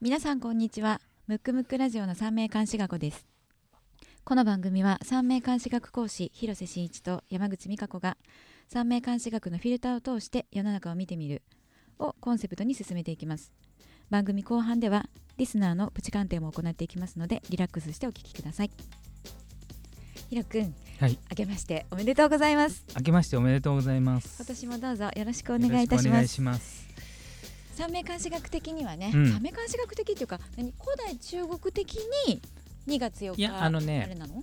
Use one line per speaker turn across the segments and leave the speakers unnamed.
皆さんこんにちは。ムックムックラジオの三名監視学です。この番組は三名監視学講師広瀬真一と山口美香子が三名監視学のフィルターを通して世の中を見てみるをコンセプトに進めていきます。番組後半ではリスナーのプチ鑑定も行っていきますのでリラックスしてお聞きください。ひろくん
はい、
明けましておめでとうございます。
明けましておめでとうございます。
今年もどうぞよろしくお願いいたします。
よろくお願いします。
三名監視学的にはね、
うん。
三名監視学的っていうか何？古代中国的に2月4日
いやあのね
れなの？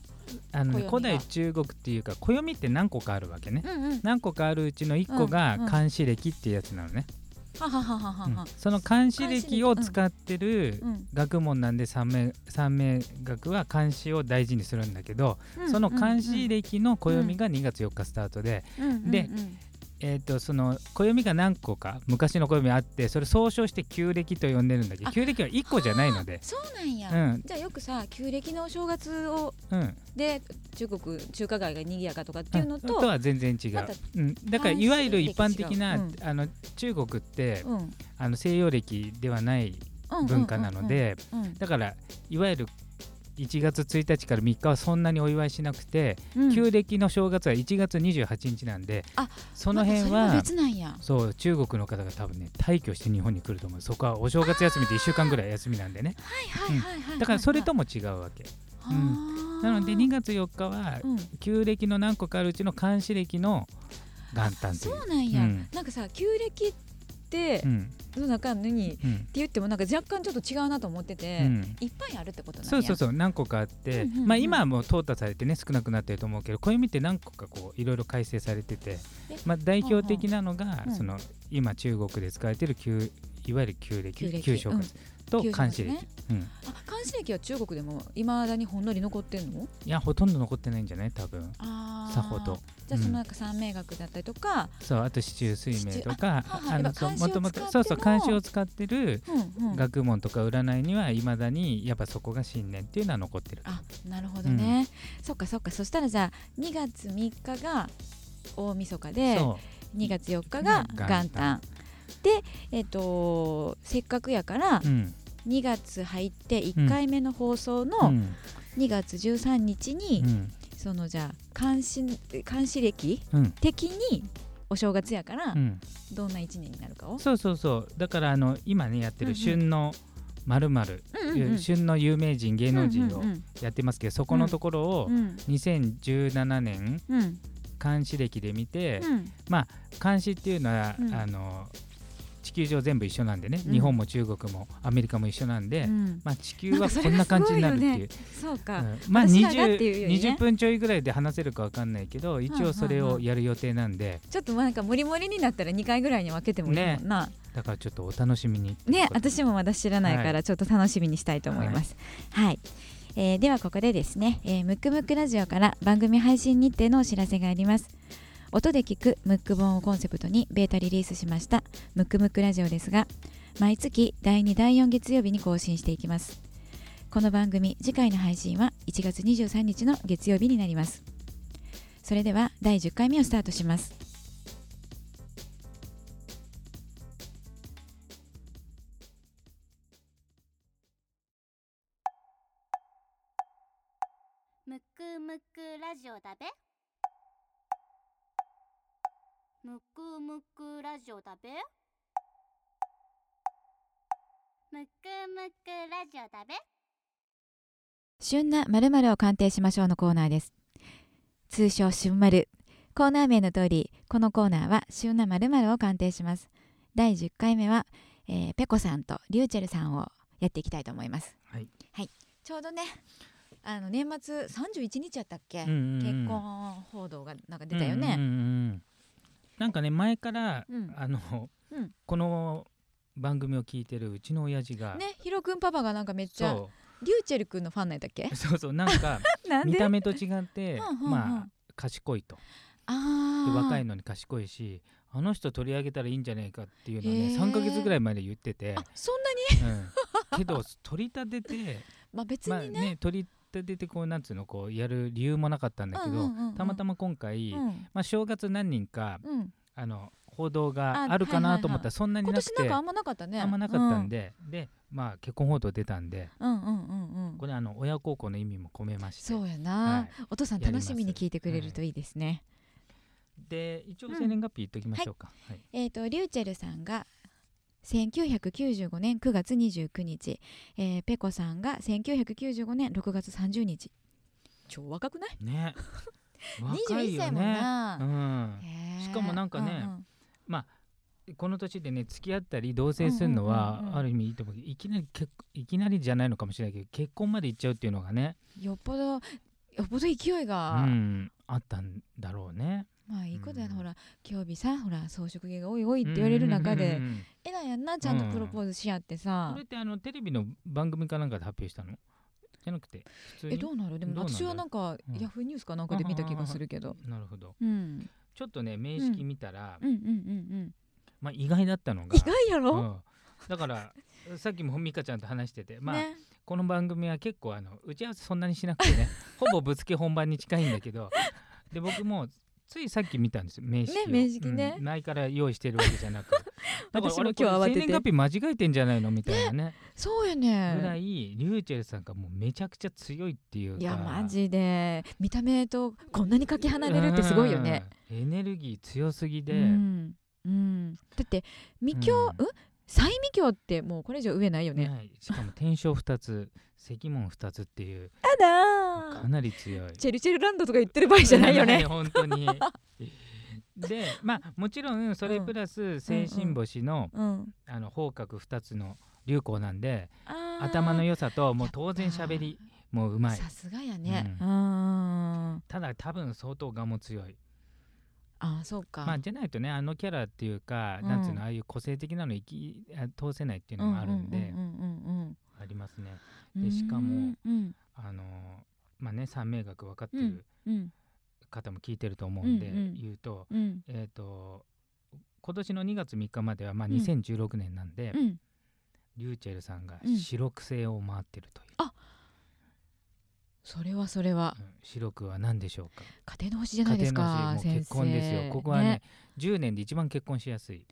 あのね古代中国っていうか暦って何個かあるわけね。
うんうん。
何個かあるうちの1個が
うんうん。
漢詩歴っていうやつなのね。うん。
は
その漢詩歴を使ってる
うん。
学問なんで三名三名学は漢詩を大事にするんだけど、
うん
その漢詩歴の暦が2月4日スタートで、で
うん
えー、とその暦が何個か昔の暦あってそれ総称して旧暦と呼んでるんだけ？ど
あ
旧暦は1個じゃないので。
そうなんや、
うん。
じゃあよくさ旧暦のお正月を
うん、
で中国中華街が賑やかとかっていうのと、
とは全然違う、
また
うん、だからいわゆる一般的な、あの中国って、
うん。うん
あの西洋暦ではない
うんうん。
文化なので、
うん。
だからいわゆる1月1日から3日はそんなにお祝いしなくて、
うん。
旧暦の正月は1月28日なんで
あ
その辺は
別なんや。
そう中国の方が多分ね退去して日本に来ると思う。そこはお正月休みで1週間ぐらい休みなんでね。
はいはいはいはい、
だからそれとも違うわけ。
はあ。
なので2月4日は
うん。
旧暦の何個かあるうちの漢詩暦の元旦という。
そうなんや、
うん。
なんかさ旧暦っの中にって
うん。
言ってもなんか若干ちょっと違うなと思ってて、
うん。
いっぱいあるってことなんや。
そうそうそう。何個かあって、
うんうんうん。
まあ今はもう淘汰されてね少なくなってると思うけど暦って何個かこういろいろ改正されてて
え、
まあ、代表的なのが、
うん
その今中国で使われてる旧いわゆる旧暦？
旧
正月と
旧正
漢詩暦、
月ね。
うん、
あ漢詩暦は中国でもいまだにほんのり残ってんの？
いやほとんど残ってないんじゃない？多分。さほど。
じゃあそのなんか三名学だったりとか、
そうあと四柱推命とか
七あはい
のそうもともとそうそう漢詩を使ってる
うんうん、
学問とか占いにはいまだにやっぱそこが信念っていうのは残ってる
あなるほどね、そっかそっか。そしたらじゃあ2月3日が大晦日で
そ
2月4日が
元旦
でえっ、とせっかくやから
う、うん
2月入って1回目の放送
う
の
ん。
2月13日に、
うん。
そのじゃあ監視監視歴
うん。
的にお正月やから、
うん。
どんな1年になるかを、
そうそうそう。だからあの今ねやってる旬のまるまる旬の有名人芸能人をやってますけどそこのところを
うん。
2017年監視歴で見て
うん。
監視っていうのは
うん。
あの地球上全部一緒なんでね。
うん。
日本も中国もアメリカも一緒なんで
うん。
まあ地球はこんな感じになるっていう。
そうか、
うん。まあ
私らがっていう
20,
よりね
20分ちょいぐらいで話せるかわかんないけど一応それをやる予定なんで。
ちょっとなんかモリモリになったら2回ぐらいに分けてもいいもんな。
だからちょっとお楽しみに
ね私もまだ知らないからちょっと楽しみにしたいと思います。はい、えーではここでですね、えームックムックラジオから番組配信日程のお知らせがあります音で聞くムック本をコンセプトにベータリリースしました。ムックムックラジオですが毎月第2第4月曜日に更新していきます。この番組次回の配信は1月23日の月曜日になります。それでは第10回目をスタートします。
むくむくラジオだべ。むくむくラジオだべ？むくむくラジオだべ？
旬な〇〇を鑑定しましょうのコーナーです。通称旬〇。コーナー名の通りこのコーナーは旬な〇〇を鑑定します。第10回目は、えーペコさんとリューチェルさんをやっていきたいと思います。
はい。
ちょうどねあの年末31日やったっけ、
うんうんうん。
結婚報道がなんか出たよね、
うんうんうんうんなんかね前から、
うん。
あの、
うん。
この番組を聞いてるうちの親父が、
ねヒロくんパパがなんかめっちゃ
そ
リューチェルくんのファンなんだっけ？
う そうそうなんか 見た目と違ってまあ賢いと。
あ
若いのに賢いしあの人取り上げたらいいんじゃないかっていうのをね
へー。
3ヶ月ぐらい前で言ってて。
あ、そんなに？
うん、けど取り立てて
まあ別
まあ
にね,、
ね取り立ててこうなんつうのこうやる理由もなかったんだけど、
うんうんうんうん。
たまたま今回、
うん。
まあ、正月何人か
うん、
あの報道が
あ
あるかなと思ったらそんなに
今
なくて
あんまなかったね。
あんまなかったんで、でまあ結婚報道出たんで
うんうんうんうん。
これあの親孝行の意味も込めまして
そうやな、
はい。
お父さん楽しみに聞いてくれるといいですね、
で一応生年月日言っときましょうか、はい。
えっ、とリューチェルさんが1995年9月29日、えーペコさんが1995年6月30日超若くない？
ね。若い
21歳もん
よね。
な、
うん。しかもなんかね
うんうん。
この年でね付き合ったり同棲するのはある意味いいと思う。いきなり結いきなりじゃないのかもしれないけど結婚まで行っちゃうっていうのがね、
よっぽどよっぽど勢い
う
が、
ん、あったんだろうね。
まあいいことやな、
うん
ほら今日日さほら装飾芸が多い多いって言われる中で、
うんうんうんうん。
えらいやんなちゃんとプロポーズし合ってさ。
これ、ってあのテレビの番組かなんかで発表したの？じゃなくて
えどうなる？でも私はなんか、
うん。
ヤフーニュースかなんかで見た気がするけど、
なるほど。
うん、
ちょっとね名式見たら、
うんうんうんうん。
まあ、意外だったのが。
意外やろ、
うん。だからさっきも美香ちゃんと話してて、まあ
ね。
この番組は結構あの打ち合わせそんなにしなくてねほぼぶつけ本番に近いんだけど。で僕もついさっき見たんですよ名式を。
ね名式ね。
うん。前から用意してるわけじゃなく。
私も
俺
今日慌て
生年月日間違えてんじゃないのみたいなね。
そうや
ぐら
ね
いリューチェルさんがもうめちゃくちゃ強いっていうか。
いやマジで。見た目とこんなにかけ離れるってすごいよね、
うん。エネルギー強すぎで、
うん。うん、だって未教、
うん。
うん、最未教ってもうこれ以上上ないよね、
はい。しかも天正2つ石門2つっていう
あだ
かなり強い。
チェルチェルランドとか言ってる場合じゃないよね。
本当に。でまあもちろんそれプラス精神星の,、
うん。
あの方角2つの流行なんで頭の良さともう当然しゃべりもうまい。
さすがやね。
う
うん。
ただ多分相当我も強い
あそうか、
まあじゃないとねあのキャラっていうか、
うん。
なんつうのああいう個性的なの生きあ通せないっていうのもあるんで、ありますね。でしかも
うん。
あのまあね三名学分かってる
うん
方も聞いてると思うんで、
うんうん。
言うと
うん。
えっ、と今年の2月3日まではまあ
うん。
2016年なんで、
うん。
リューチェルさんが
うん。
白く星を回ってるという、
それはそれは。
うん。白くは何でしょうか？
家庭の星じゃないですか
結婚ですよ。ここはね10年で一番結婚しやすい。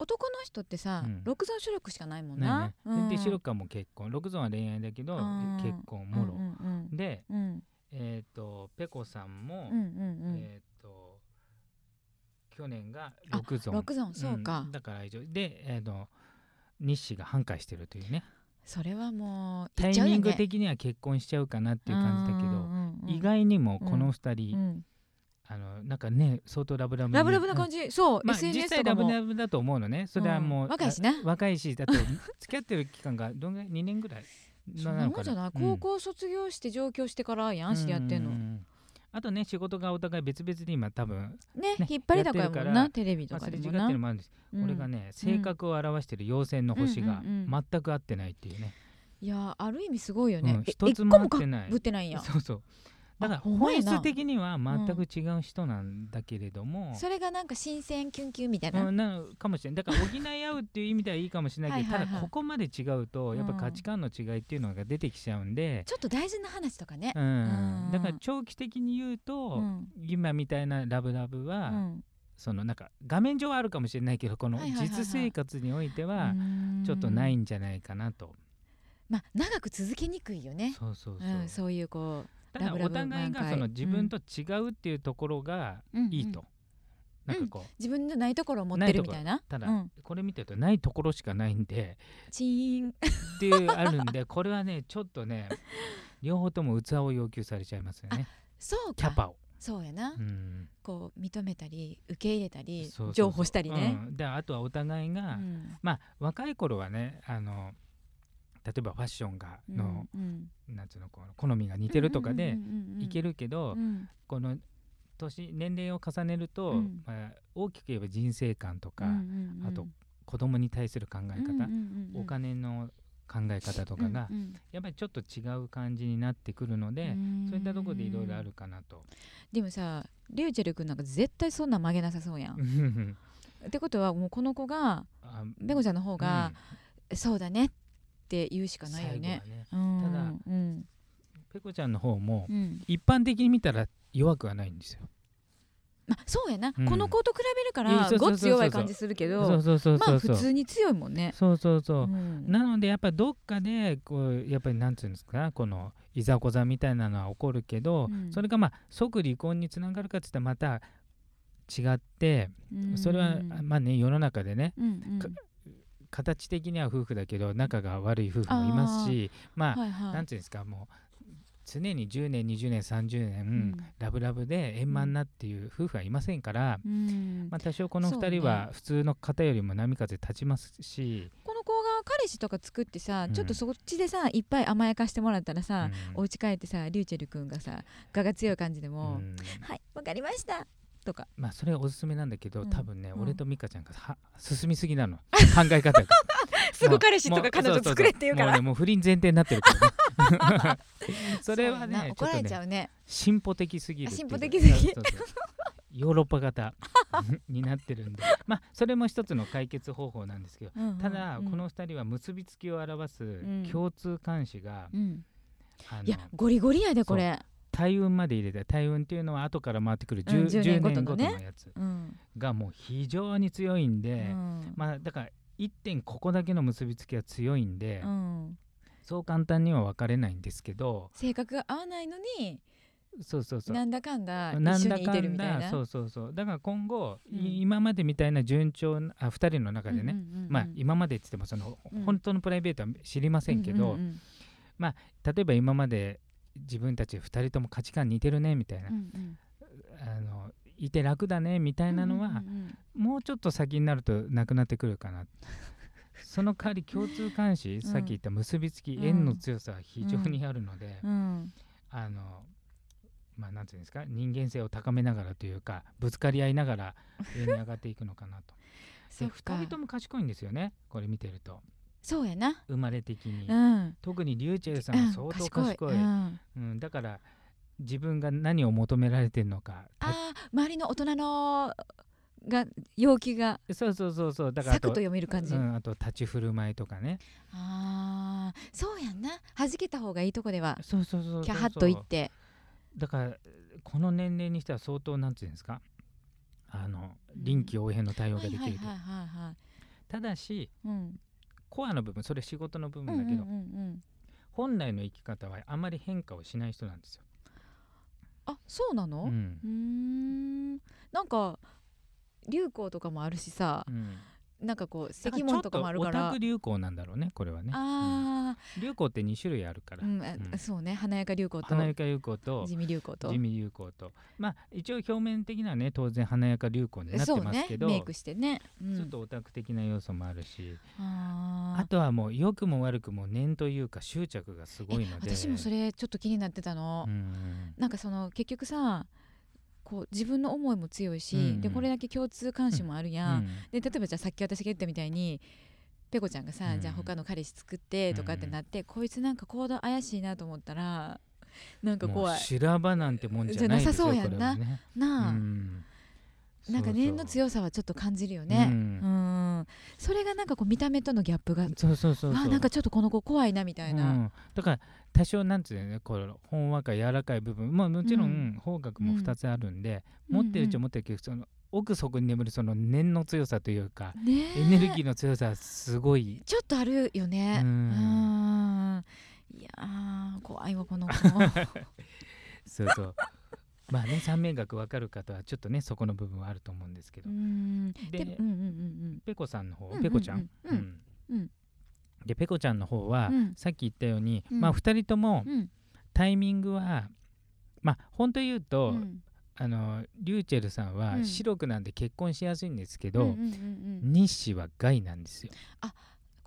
男の人ってさ、
うん。
六蔵主力しかないもん
な。
な、
ね。
うん。
で白くはもう結婚。六蔵は恋愛だけど
うん。
結婚もろ、
うんうん
で
うん。うん。
えっ、とペコさんも、
うんうんうん。
えっ、と去年が
あ
六蔵。
六蔵そうか、
んだから以上。で、えー、と日誌が反対してるというね
それはもう
タイミング的には結婚しちゃうかなっていう感じだけど、
うんうんうん
意外にもこの2人、
うん。
あのなんかね相当ラブラブに
ラブラブな感
じ、
じ、そう、
まあ、実際ラブラブだと思うのね。それはもう、
うん。若いしな
あ若いしだって 付き合ってる期間がどんぐらい2年ぐらい
なもんじゃない、高校卒業して上京してからやん知り合ってんの、
うううんあとね仕事がお互い別々で今多分、
ね
ね
引っ張りだこやもんなテレビ
まあ、
とかで
すれ違って
もな、
るのもあるんです、
うん。
俺がね性格を表してる妖精の星が全く合ってないっていうね、
いやある意味すごいよね、
うん
え
一つも合ってない。
ぶってないんや。
そうそうだから本質的には全く違う人なんだけれども、
それがなんか新鮮キュンキュンみたいな、
うん、なのかもしれないだから補い合うっていう意味ではいいかもしれないけど
はい
ただここまで違うとやっぱ価値観の違いっていうのが出てきちゃうんで、
ちょっと大事な話とかね。
う、ん。
うん。
だから長期的に言うと、
うん。
今みたいなラブラブは、
うん。
そのなんか画面上はあるかもしれないけどこの実生活においては
うん。
ちょっとないんじゃないかなと、
まあ長く続けにくいよね。
そうそうそう、
うん、そういうこ
お互いがその自分と違うっていうところが
う、うん。
いいと、なんかこう、
うん。自分のないところを持ってるみたいな。
ただ、
うん、
これ見てるとないところしかないんで。
チーン。
っていうあるんでこれはねちょっとね両方とも器を要求されちゃいますよね。
そうか。
キャパを、
そうやな、
うん。
こう認めたり受け入れたり譲歩したりね、
うん。であとはお互いが、
うん。
まあ若い頃はねあの例えばファッションがの、
うん
なんつうのこう好みが似てるとかでいけ
る
るけど、
うん。
この年年齢を重ねると、
うん。
まあ、大きく言えば人生観とか、
うんうんうん。
あと子供に対する考え方、
うんうんうんうん
お金の考え方とかが、
うんうん。
やっぱりちょっと違う感じになってくるので、そういったところでいろいろあるかなと。
でもさリューチェル君なんか絶対そんなん曲げなさそうやん。ってことはもうこの子が
あ
ベコちゃんの方が、そうだねって言うしかないよね。
ただ
うん。
ペコちゃんの方も
うん。
一般的に見たら弱くはないんですよ。
あそうやな、
うん。
この子と比べるからごっつ弱い感じするけど
そうそうそう
まあ普通に強いもんね。
そうそうそう、
うん。
なのでやっぱどっかでこうやっぱりなんていうんですかこのいざこざみたいなのは起こるけど、
うん。
それがまあ即離婚につながるかっていったらまた違って
うん。
それはまあね世の中でね形的には夫婦だけど仲が悪い夫婦もいますしまあ
はいはい。
なんていうんですかもう常に10年20年30年、
ん
ラブラブで円満なっていう夫婦はいませんから、
うん。
まあ、多少この
そうね。
2人は普通の方よりも波風立ちますし、
この子が彼氏とか作ってさ、
うん。
ちょっとそっちでさいっぱい甘やかしてもらったらさ、
うん。
お家帰ってさリューチェル君がさ我が強い感じでも「
うん
はいわかりました」とか。
まあそれはおすすめなんだけど、
うん。
多分ね、
うん。
俺と美香ちゃんがは進みすぎなの。考え方が。
すぐ彼氏とか彼女作れって言うから。
もうねもう不倫前提になってるからね。それはね
怒られちゃうね。
進歩的すぎる
進歩的すぎ
ヨーロッパ型 になってるんで。まあそれも一つの解決方法なんですけど
うんうん
ただ、
うん
この2人は結びつきを表す
ん。
共通監視が、
うん。いやゴリゴリやでこれ
大運まで入れて大運っていうのは後から回ってくる 10,、
うん10
10
年
年ごと
の
やつ
うん。
がもう非常に強いんで、
うん。
まあだから1点ここだけの結びつきは強いんで、
うん。
そう簡単には分かれないんですけど
性格が合わないのに
そうそうそう。
なんだかんだ一緒にいてるみたいな。
だそうそうそう。だから今後、
うん。
い今までみたいな順調なあ2人の中でね、
うんうんうんうん。
まあ今までって言ってもその、
うん。
本当のプライベートは知りませんけど、
うんうん
例えば今まで自分たち2人とも価値観似てるねみたいな、
うんうん。
あのいて楽だねみたいなのは、
うんうんうん
もうちょっと先になるとなくなってくるかな。その代わり共通監視、さっき言った結びつき、
うん。
縁の強さは非常にあるので、
うん。
あのまあなんていうんですか人間性を高めながらというかぶつかり合いながら上に上がっていくのかなと。で
そっか。
2人とも賢いんですよねこれ見てると
そうやな。
生まれ的に、
うん。
特にリューチェルさんは相当賢い、
うん。
うん。だから自分が何を求められてるのかた
あー周りの大人のが要求が
そうそうそうそう。だから
サクッと読める感じ、
うん、あと立ち振る舞いとかね。
あーそうやんな。弾けた方がいいとこでは。
そうそうそう
キャハッと言って。
だからこの年齢にしては相当なんていうんですか。あの
うん。
臨機応変の対応が
はい
できると、ただし
うん
コアの部分それ仕事の部
うんうん
分だけど、
うんうん
本来の生き方はあまり変化をしない人なんですよ。
あそうなの？
う
ん。なんか流行とかもあるしさ。
うん
なんかこう
だ
石門とかもあるから。
流行なんだろうねこれはね。
あ
うん。流行って2種類あるから、
ー、うんあ
うん。
そうね華やか流行と。
華やか流行と。
地味流行と。
地味流行と。まあ一応表面的にはね当然華やか流行になってますけど、
メイクしてね、うん、
ちょっとオタク的な要素もあるし、
あ
とはもう良くも悪くも念というか執着がすごいので。
私もそれちょっと気になってたの、
うん。
なんかその結局さこう自分の思いも強いし、
うんうん。
でこれだけ共通関心もあるやん、
うん
で例えばじゃあさっき私が言ったみたいにペコちゃんがさ、
うん。
じゃあ他の彼氏作ってとかってなって、こいつなんか行動怪しいなと思ったらなんか怖い。
修羅場なんてもんじゃないですよ
じゃなさそうやんな。
ね。
なあ、
うん
なんか念の強さはちょっと感じるよね。
う
うん。んそれがなんかこう見た目とのギャップが。
そうそうそう
あなんかちょっとこの子怖いなみたいな、
うん、だから多少なんていうのねこうほんわか柔らかい部分。まあもちろ
うん
ん方角も2つあるんで、
うん。
持ってるっちゃ持ってるけどその奥底に眠るその念の強さというか、エネルギーの強さはすごい。
ちょっとあるよね。
う
うんん。いやー怖いわこの子。
そうそうまあね三面学わかる方はちょっとねそこの部分はあると思うんですけど、
うん。
で
でうんうんうん
ペコさんの方、
うん
ペコちゃん、でペコちゃんの方は、
うん。
さっき言ったように、
うん。
まあ2人ともタイミングはまあ本当言うと、
うん。
あのリューチェルさんは
うん。
白くなんで結婚しやすいんですけど、
うんうんうんうん。
日誌は害なんですよ、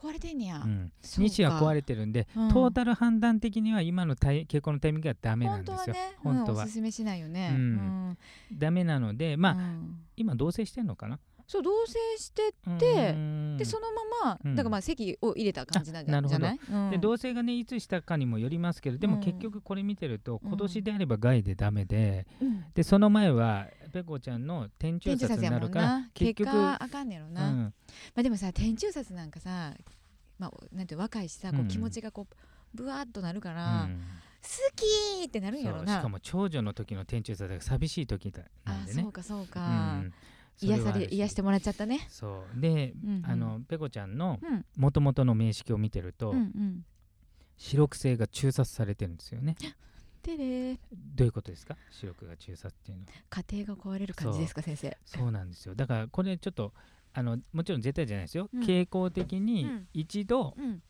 壊れてんねや、
うん、日誌は壊れてるんで、
うん。
トータル判断的には今の結婚のタイミングはダメなんですよ。
本当はね
本当は。
うん、おすすめしないよね、
うん。
うん。
ダメなのでまあ、
うん。
今同棲してんのかな？
そう同棲して
で
でそのまま、
うん。
だからまあ席を入れた感じなんじゃ,、
あな
い、うん。
で同棲がねいつしたかにもよりますけどでも
うん。
結局これ見てると、
うん。
今年であれば害でダメで
うん。
でその前はペコちゃんの天中殺になるから
な
結局
あかんねやろな、ま
うん。
あでもさ天中殺なんかさまあなんて若いしさこ
う
うん気持ちがこうブワーっとなるから、
うん。
きってなるんやろな。
しかも長女の時の天中座だ寂しい時だなん
あ
でね。
そうかそう
う
か、
ん。それ
癒され癒してもらっちゃったね。
そう。で、
うんうん。
あのペコちゃんの
うん。
もともとの名式を見てると、
うんうん。
視力性が中殺されてるんですよね。
てれ
どういうことですか？視力が中殺っていうのは。
家庭が壊れる感じですか先生。
そうなんですよ。だからこれちょっとあのもちろん絶対じゃないですよ、
うん。
傾向的に
うん。
一度、
うん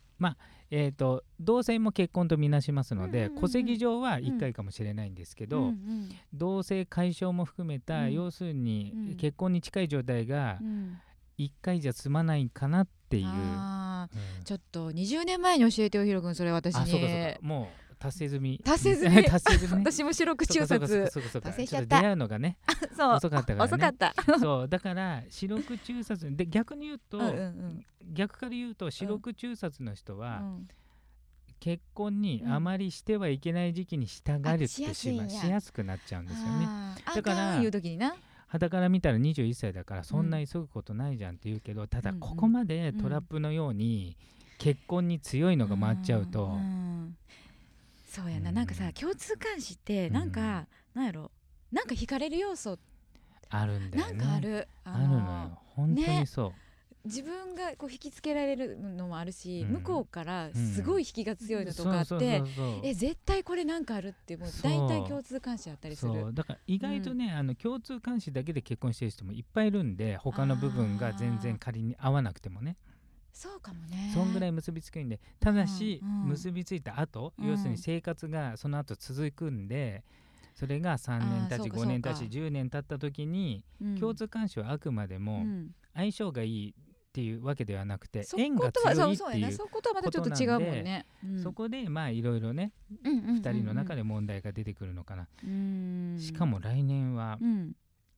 えー、と同性も結婚とみなしますので、
うんうんうん。うん
戸籍上は1回かもしれないんですけど、
うん
同性解消も含めた、
うん。
要するに、
うん
結婚に近い状態が
うん。うん。
1回じゃ済まないかなっていう、
ちょっと20年前に教えてよひろくんそれ私
あそうかそう
に
か。もう達成済み。
達成済み。
達成済み。ね
私も白く中達成しちゃった。
出会うのがね
そう。
遅かったからね。
遅かった。
そう。だから視力中殺。で逆に言うと、
うんうん
逆から言うと視力中殺の人
う
は、
ん。
結婚に
うん。
あまりしてはいけない時期に従るって
あしやすいんや。
しましやすくなっちゃうんですよね。だから
あかんいう時にな？
肌から見たら21歳だからそんな急ぐことないじゃんって言うけど、ただ
うんうん。
ここまでトラップのように結婚に強いのが回っちゃうと、
んんそうやな、
うん。
なんかさ共通監視ってなんか、なんやろ？なんか惹かれる要素。
あるんだよね。
なんかある。
あるのよ。本当にそう。
自分がこう引きつけられるのもあるし、
うん。
向こうからすごい引きが強いのとかあって、え絶対これなんかあるってもう大体共通監視あったりする。
だから意外とね、あの共通監視だけで結婚してる人もいっぱいいるんで他の部分が全然仮に合わなくてもね
そうかもね。
そんぐらい結びつくんでただし、
うんうん。
結びついた後、
うん。
要するに生活がその後続くんでそれが3年経ち
あーそうか
5年経ち
そうか。
10年経った時に、
うん。
共通監視はあくまで
う
も
ん。
相性がいいっていうわけではなくて、
そ
縁が強いっていう
な。そことはまたちょっと違うもんね、うん。
そこでまあいろいろね、
うんうんうんうん。
2人の中で問題が出てくるのかな、
うん。
しかも来年は、
うん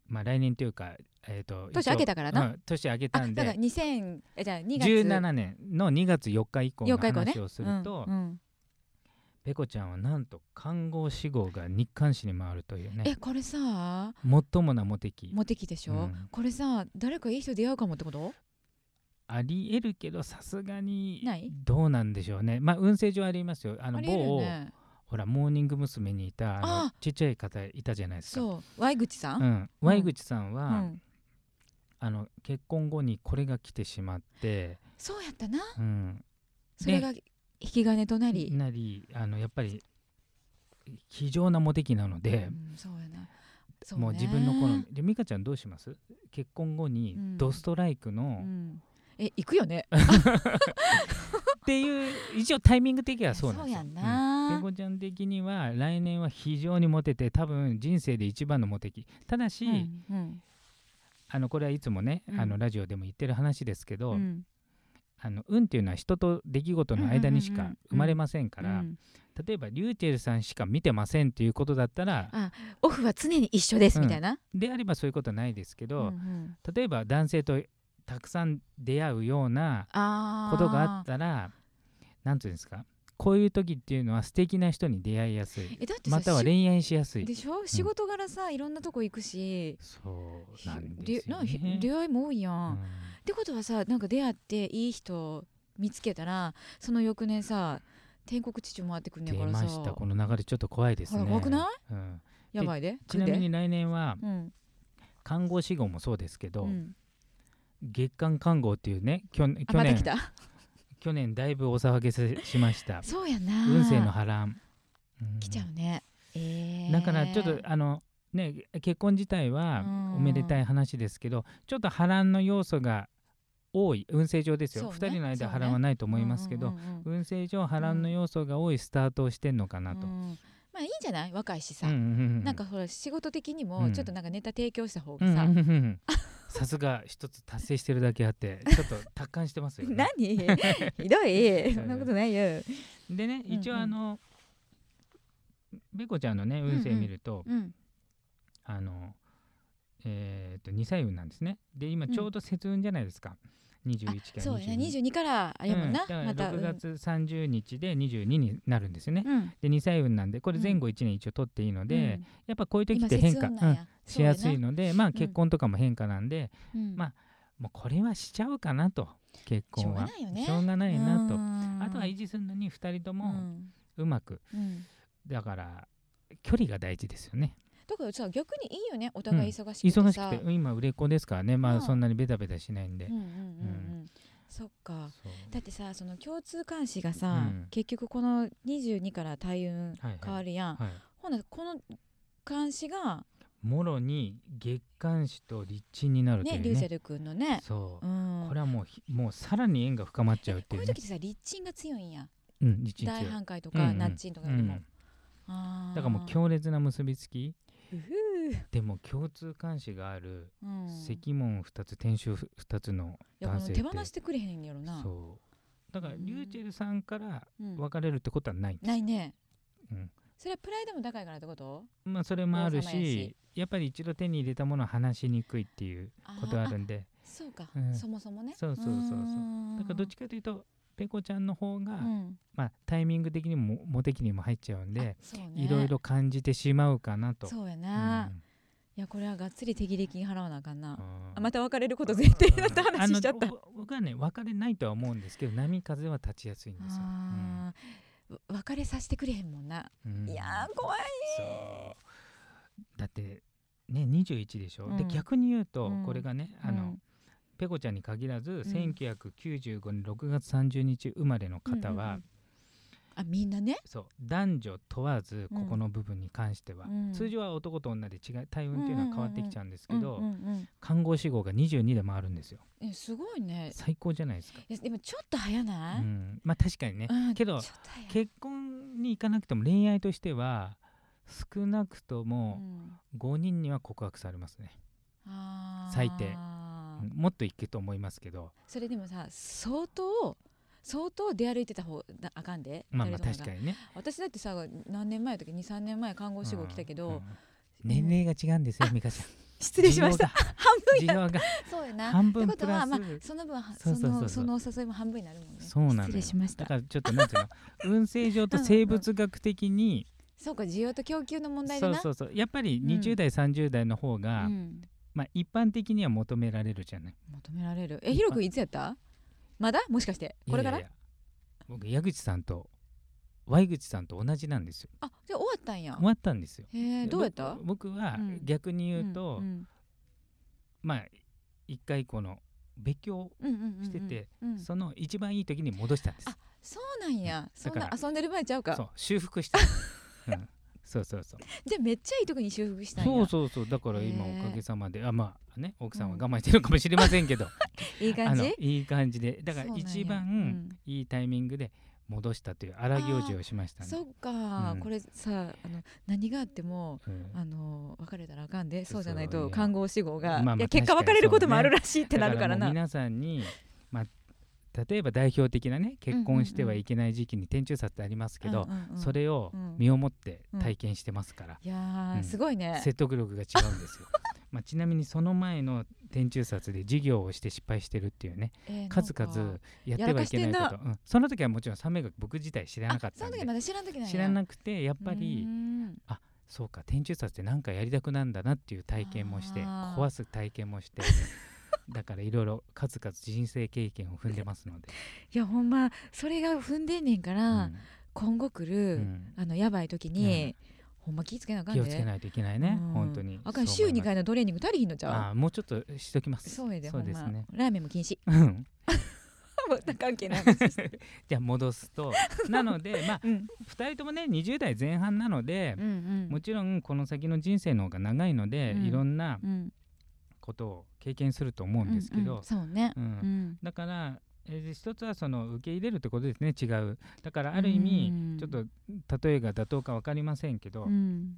まあ来年というか、えー、と
年明けたからな。
うん年明けたん
あだから
で
2000えじゃあ2月。
17年の2月4日以降の
4日以降ね。
話をすると、
うんうん。
ペコちゃんはなんと看護師号が日刊誌に回るというね。
えこれさ
最もなモテ期。
モテ期でしょ、
うん。
これさ誰かいい人出会うかもってこと？
ありえるけどさすがに
ない？
どうなんでしょうね。まあ運勢上ありますよ。あの某、
ね
ほらモーニング娘。にいたあの
あ
ちっちゃい方いたじゃないですか。
そう Y 口さん、
うん、Y 口さんは、
うん。
あの結婚後にこれが来てしまって、
そうやったな。
うん、
それが引き金となり、
なりあのやっぱり非常なモテ期なので、
うんそうやな。そうね。
もう自分の好み。で美香ちゃんどうします？結婚後に
うん。
ドストライク
う
の、
ん、え行くよね。
っていう一応タイミング的にはそうなんですよ。
そうやんな
ペコちゃん的には来年は非常にモテて多分人生で一番のモテ期。ただし、
うんうん。
あのこれはいつもね、
うん。
あのラジオでも言ってる話ですけど、
うん。
あの運っていうのは人と出来事の間にしか
うんうんうんうん
生まれませんから、
うん。
例えばリューチェルさんしか見てませんっていうことだったら
オフは常に一緒ですみたいな、
であればそういうことはないですけ
うん
ど、
うん。
例えば男性とたくさん出会うようなことがあったら何ていうんですか？こういう時っていうのは素敵な人に出会いやすい。
えだってさ
または
し
恋愛しやすい。
でしょ？仕事柄さ、いろんなとこ行くし。
そうなん
ひ
ですよね。
出会いも多いやん、
うん。
ってことはさなんか出会っていい人見つけたらその翌年さ天国父回ってくるんや
出
からさ。
ましたこの流れちょっと怖いですね。
怖くない？
うん。
やばいで。
ちなみに来年は
うん。
看護師号もそうですけど、
うん。
月間看護っていうね去年去年
あまた来た？
去年だいぶお騒げせしました。
そうやな。
運勢の波乱、うん。
来ちゃうね。えー。
だからちょっとあのね結婚自体は
うん。
おめでたい話ですけどちょっと波乱の要素が多い。運勢上ですよ、
ね。
2人の間波乱はないと思いますけど、
うんうんうんうん。
運勢上波乱の要素が多いスタートをしてんのかなと。
うん。まあいいんじゃない？若いしさ、
うんうんうんうん。
なんかほら仕事的に
うん。
もちょっとなんかネタ提供した方
うん
がさ、
うんうんうんさすが一つ達成してるだけあってちょっと達観してますよね。
何？ひどい。そんなことないよ、
でね一応
うん。うん
あの、ベコちゃんのね運勢見ると、
うん。
あのえー、と2歳運なんですね。で今ちょうど節運じゃないですか、21から
そうやね
22
22からあれやもんな、
うん。
また
6月30日で22になるんですよね、
うん。
で2歳運なんでこれ前後1年一応取っていいので、
うん。
やっぱこういう時
今
って変化、しやすい
の、
のでまあ結婚とかも変化なんで、
うん。
まあもうこれはしちゃうかなと結婚は。
しょうがないよね。
しょうがないなと。
うん。
あとは維持するのに2人と
う
も
ん。
うまく。
うん
だから距離が大事ですよね
だからさ逆にいいよねお互い忙しくてさ、
忙しくて。今売れっ子ですからね。ま
うん。
あそんなにベタベタしないんで、
うんうんうんうん。そっか。だってさその共通監視がさ、
うん。
結局この22から大運変わるやん、
はい。
ほなこの監視が
もろに月刊誌と立地になるというね。
ねリューセル君のね。
そう。
う、ん。
これはもうひもうさらに縁が深まっちゃうっていうね。
こういう時ってさ立鎮が強いんや。
うん立
大半壊と
うんうん。
かナッチンとかよりも、
うん。
あー。
だからもう強烈な結びつきでも共通監視がある
う、うん、
石門2つ天守2つの男性って
手放してくれへんやろな。
そう。だから
うん
リューチェルさんから
うん。
別れるってことはないんです。
ないね。
うん。
それはプライドも高いからってこと？
まあそれもある
し
し。やっぱり一度手に入れたものは話しにくいっていうことがあるんで。
そうか、
うん。
そもそもね。
そうそうそうそう。
う
だからどっちかというとペコちゃんの方が、
うん。
まあ、タイミング的にもモテ期にも入っちゃうんでいろいろ感じてしまうかなと。
そうや
う
な、
ん。
いやこれはがっつり手切れ金払わなあかんな、
うん。
あまた別れること前提だった話しちゃった。
僕はね別れないとは思うんですけど波風は立ちやすいんですよ。
あー。わ別れさせてくれへんもんな、
うん。
いやー怖い。
だってね21でしょ、で
うん。
逆に言うと、
うん。
これがねあの、
うん
ペコちゃんに限らず、
ん。
1995年6月30日生まれの方は、
うんうんうん。あみんなね？
そう男女問わず
うん。
ここの部分に関しては、
うん。
通常は男と女で違い体運っていうのは変わってきちゃうんですけど、看護師号が22でもあるんですよ。
えすごいね。
最高じゃないですか、
いやでもちょっと早ない、
うん、まあ確かにね、
うん
けど結婚に行かなくても恋愛としては少なくと
う
も
ん。
5人には告白されますね、最低もっといくと思いますけど。
それでもさ相当相当出歩いてた方だあかんで。
まあまあ確かにね。
私だってさ何年前だっけ23年前看護師号来たけど、
うんうん。年齢が違うんですよ美香ちゃん。
失礼しました。半分
需要が。
そうやな。
半
ってことは、まあ、その分は
そ
のそのお誘いも半分になるもんね。
そうなのよ。
失礼しました。
だからちょっとなんていうの？運勢上と生物学的に。
そうか需要と供給の問題
そうそうそう。やっぱり
うん。
20代、30代の方が、
うん、
まあ一般的には求められるじゃない。
求められる。えひろくんいつやった？まだ？もしかして？これから
いや。いや僕矢口さんと Y 口さんと同じなんですよ。
あじゃあ終わったんや。
終わったんですよ。
へえどうやった？
ぼ僕は
うん。
逆に言うと、
ん
まあ一回この別居
うんうんうんうん
してて
うん。うん
その一番いい時に戻したんです。
あそうなんや。そん。な
だから
遊んでる場合ちゃうか。
そう修復した、うん、そうそうそう。
じゃあめっちゃいいとこに修復したんや。
そうそうそう。だから今おかげさまであまあね奥さんは我慢してるかもしれませんけど、
いい感じ？
いい感じで。だから一番
うん
いいタイミングで戻したという荒行事をしましたね。
そっか、
うん。
これさあの何があっても
うん。
あの別れたらあかんでそうじゃないと看護師号が、結果別れることもあるらしいってなるからな。
皆さんに、まあ、例えば代表的なね結婚してはいけない時期に天中殺ってありますけど、それを
うん。
身をもって体験してますから、
いやすごいね。
説得力が違うんですよ。まあ、ちなみにその前の天中殺で事業をして失敗してるっていうね
えー
数々やってはいけないこと、うん。その時はもちろん三名学僕自体知らなかったんで
あその時まだ知らなんや
知らなくてやっぱ
う
り
ーん。
そうか天中殺って何かやりたくなんだなっていう体験もして壊す体験もしてだからいろいろ数々人生経験を踏んでますので、
いやほんまそれが踏んでんねんから、
うん。
今後来る、
うん。
あのやばい時に、ほんま気ぃつけなあかんで。
気をつけないといけないね、
うん。
本当に。
あかん週2回
の
のトレーニング足りひんのちゃ
あーもうちょっとしときま
う
す。
そうやで
そうですね。
ラーメンも禁止。
うん。
もう関係ない
じゃあ戻すと。なのでまあ
うん。
2人ともね20代前半なので
う、んうん。
もちろんこの先の人生の方が長いので、
うん。
いろんな
うん。
ことを経験すると思うんですけど、
うんうんそうね、
うん。
うん。
だから、えー一つはその受け入れるってことですね違う。だからある意味、
うん。
ちょっと例えが妥当か分かりませんけど、
うん。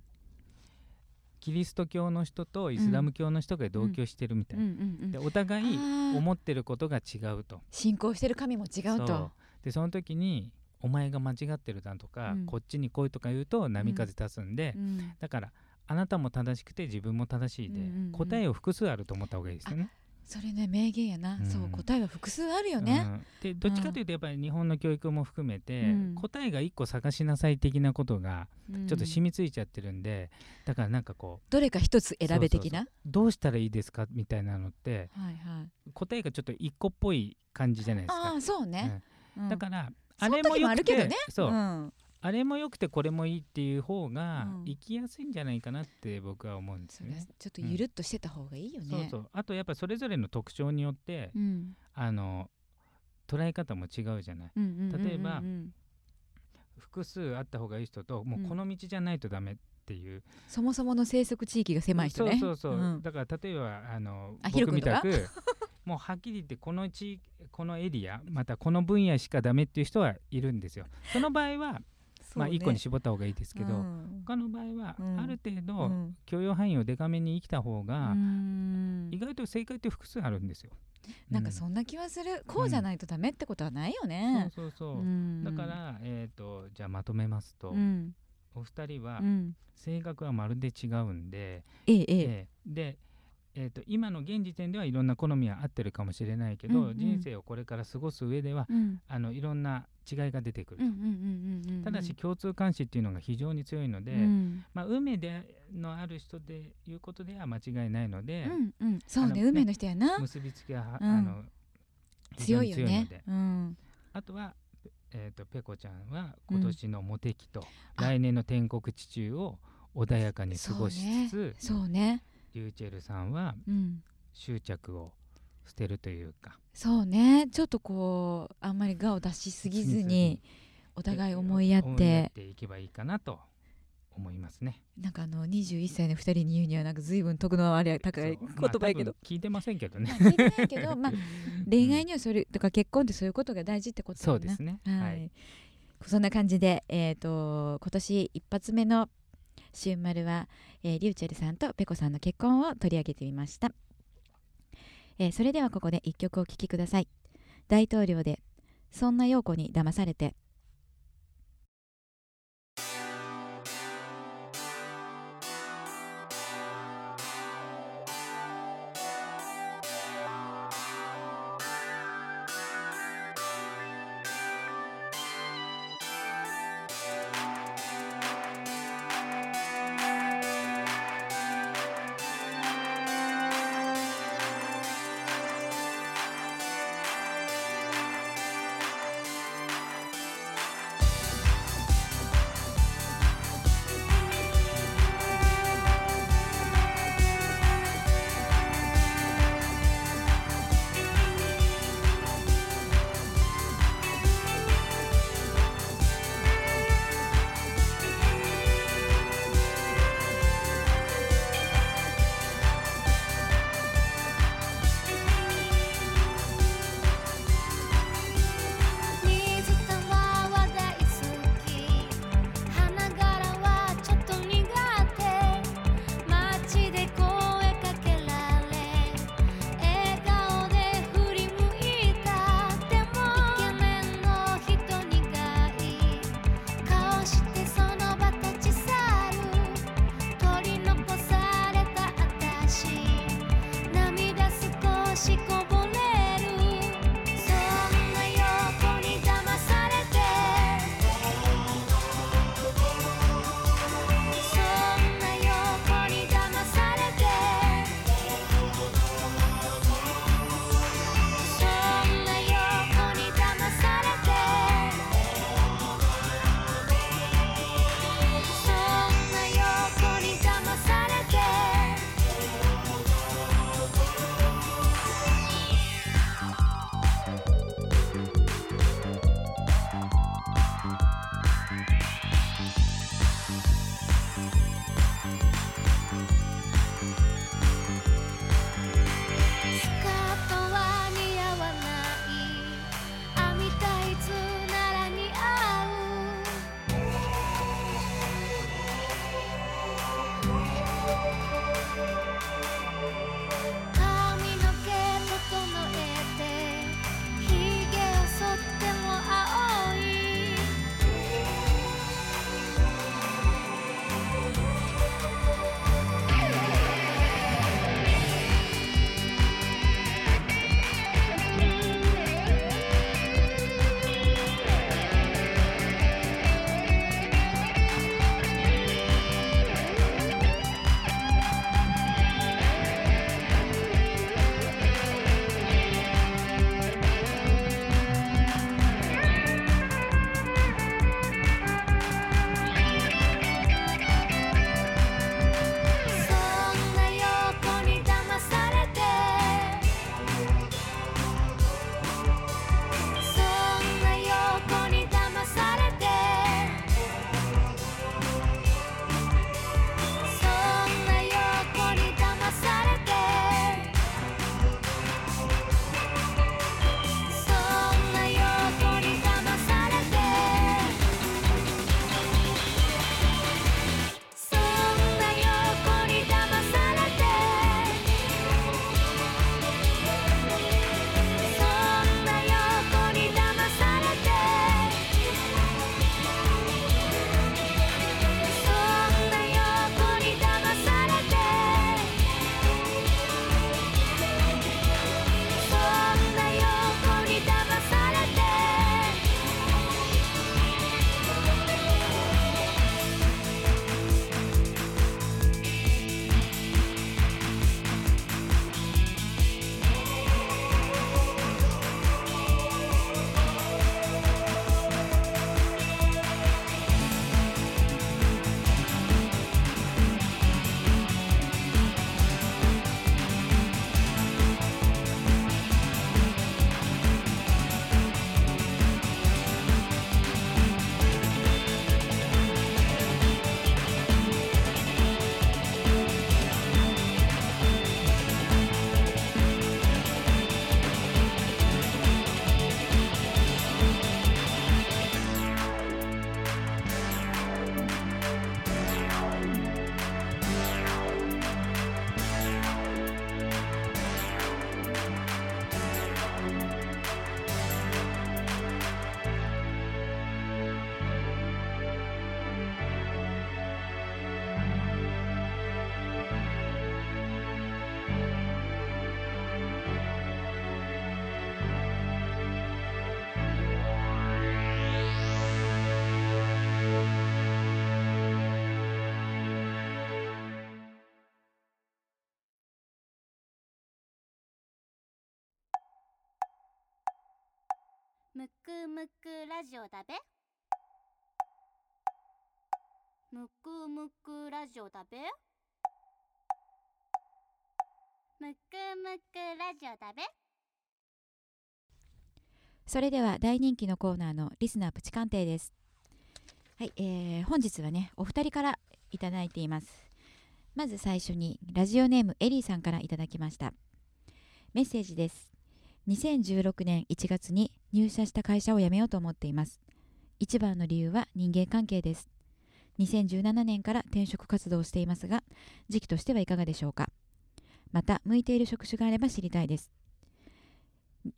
キリスト教の人とイスラム教の人が同居してるみたいな、
ん。うん
でお互い思ってることが違うと。
信仰してる神も違う
そ
と
でその時にお前が間違ってるだとか、
うん。
こっちに来いとか言うと波風立つんで、
うん。
だからあなたも正しくて自分も正しいで、
うんうんうん。
答えを複数あると思った方がいいですよね。
それね名言やな、
うん。
そう答えは複数あるよね、
うん。でどっちかというとやっぱり日本の教育も含めて、
うん。
答えが1個探しなさい的なことが
うん。
ちょっと染みついちゃってるんで、だからなんかこう
どれか一つ選べ的な？
どうしたらいいですかみたいなのって
はいはい。
答えがちょっと1個っぽい感じじゃないですか。
ああそうね、うん。
だからあれもよくて
あるけどね。
そう、
ん
あれも良くてこれもいいっていう方が
うん。
生きやすいんじゃないかなって僕は思うんですよね。
す。ちょっとゆるっとしてた方がいいよね。
そうそう。あとやっぱそれぞれの特徴によって、
うん。
あの捉え方も違うじゃない。
うんうんうんうんうん。
例えば複数あった方がいい人ともうこの道じゃないとダメっていう、
そもそもの生息地域が狭い人ね。
そうそうそう、
ん。
だから例えばあの
あ
僕みたくもうはっきり言ってこの地域このエリアまたこの分野しかダメっていう人はいるんですよ。その場合は、まあ1個に絞った方がいいですけど、
うん。
他の場合は
うん。
ある程
う
度
ん。
許容範囲をデカめに生きた方が、
うん。
意外と正解って複数あるんですよ。
なんか
う
そんな気はする。こうじゃないとダメってことはないよ
そう
ね。
そうそう、
ん。
だから、えー、とじゃあまとめますと、
うん。
お二人は
うん。
性格はまるで違うんで、
ええええ。
ええ。で、えー、と今の現時点ではいろんな好みは合ってるかもしれないけど、
うんうん。
人生をこれから過ごす上では
うん。
あのいろんな違いが出てくると、ただし共通監視っていうのが非常に強いので、
うん。
まあ、運命でのある人でいうことでは間違いないので、
うんうん。そう
ね
ね運命の人やな。
結びつきは、
うん。
あの
強いよね。
あとは、えー、とペコちゃんは今年のモテ期と、
あ。
来年の天国地中を穏やかに過ごしつつ、
そうね。
リューチェルさんは
うん。
執着を捨てるというか
そうねちょっとこうあんまり我を出しすぎずにお互い思いやって
いけばいいかなと思いますね。
なんかあの21歳の2人に言うにはなんか随分得のあれ高い言葉やけど、
まあ聞いてませんけどね。
まあ聞いてないけど、まあ、恋愛にはそれとか結婚ってそういうことが大事ってことだよね
そうですね。
はい、
はい。
そんな感じで、えー、と今年一発目の「シューマルは」えーリューチェルさんとペコさんの結婚を取り上げてみました、えーそれではここで一曲お聴きください。大統領で「そんな陽子に騙されて」「
むくむくラジオだべ。むくむくラジオだべ。むくむくラジオだべ。
それでは大人気のコーナーのリスナープチ鑑定です。はい、えー、本日はねお二人からいただいています。まず最初にラジオネームエリーさんからいただきました。メッセージです。2016年1月に入社した会社を辞めようと思っています。一番の理由は人間関係です。2017年から転職活動をしていますが時期としてはいかがでしょうか。また向いている職種があれば知りたいです。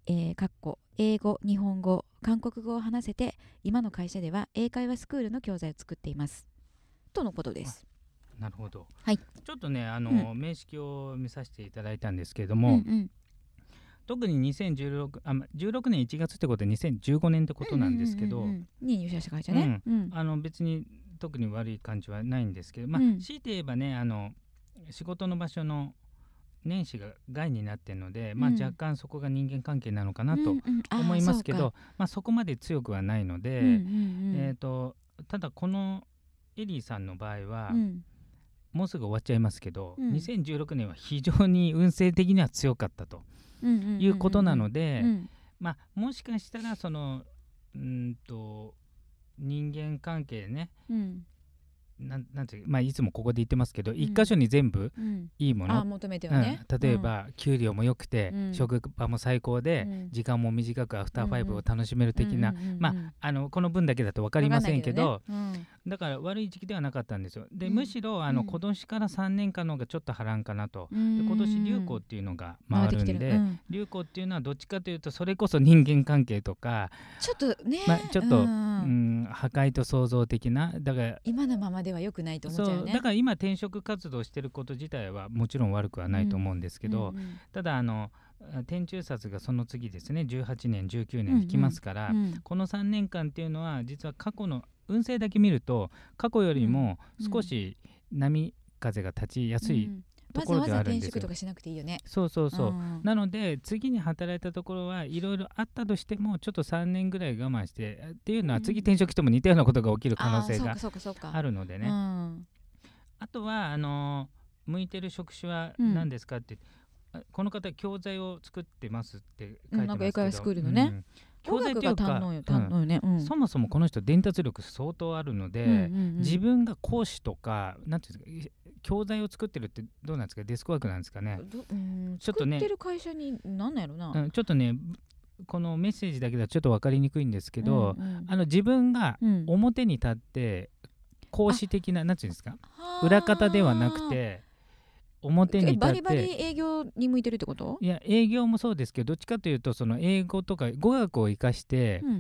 えー、かっこ英語、日本語、韓国語を話せて今の会社では英会話スクールの教材を作っています。とのことです。
なるほど、
はい、
ちょっとねあの、
うん。
名式を見させていただいたんですけれど
うん
も、
うん
特に2016あま16年1月ってことは2015年ってことなんですけど、
に入社した会社ね。うん。
あの別に特に悪い感じはないんですけど、まあ
うん。
強いて言えばねあの仕事の場所の年始が害になってるので、まあ、
うん。
若干そこが人間関係なのかなと思いますけど、まあ、そこまで強くはないので、えー、とただこのエリーさんの場合は、
うん。
もうすぐ終わっちゃいますけど、
うん。
2016年は非常に運勢的には強かったということなので、
うん
まあ、もしかしたらそのうーんと人間関係ね。
うん
なんなんていうまあ、いつもここで言ってますけど、一箇所に全部
うん。
いいもの、
あー求めてはね。
うん。例えば、給料も良くて、
うん。
職場も最高で、
うん。
時間も短くアフターファイブを楽しめる的な、
うんうんうんうん。
まああのこの分だけだと分かりませんけど
ね。
だから悪い時期ではなかったんですよ。で、
うん。
むしろあの、
うん。
今年から3年間の方がちょっと波乱かなと、
うん。
で今年流行っていうのが回るんで、流行っていうのはどっちかというとそれこそ人間関係とか、
ちょっとね、
まあ、ちょっと、
う
うんん破壊と創造的なだから
今のままでは良くないと思っちゃ
そう
ね。
だから今転職活動してること自体はもちろん悪くはないと思うんですけど、
うんうん
ただあの天中札がその次ですね18年19年引きますから、
うん
この3年間っていうのは実は過去の運勢だけ見ると過去よりも
うん。
少し波風が立ちやすい、
うん
ところではあるんですよ。
転職とかしなくていいよね。
そうそうそう、
ん。
なので次に働いたところはいろいろあったとしてもちょっと3年ぐらい我慢してっていうのは
うん。
次転職しても似たようなことが起きる可能性が
あ
るのでね、
うん。
あとはあの向いてる職種は
うん
何ですかって、あこの方教材を作ってますって書いてますけど、
うんなんか英会話スクールのね。
うん教材っていうか
ね。うん。
そもそもこの人伝達力相当あるので、
うんうんうん。
自分が講師とかなんていうんですか教材を作ってるってどうなんですかデスクワークなんですかね、
どうん
ちょっとね
作ってる会社になんやろな。
うん、ちょっとねこのメッセージだけではちょっと分かりにくいんですけど、
うんうん。
あの自分が
うん。
表に立って講師的ななんていうんですか裏方ではなくて表に立って。
えバリバリ営業に向いてるってこと？
いや営業もそうですけどどっちかというとその英語とか語学を生かして
うんうんう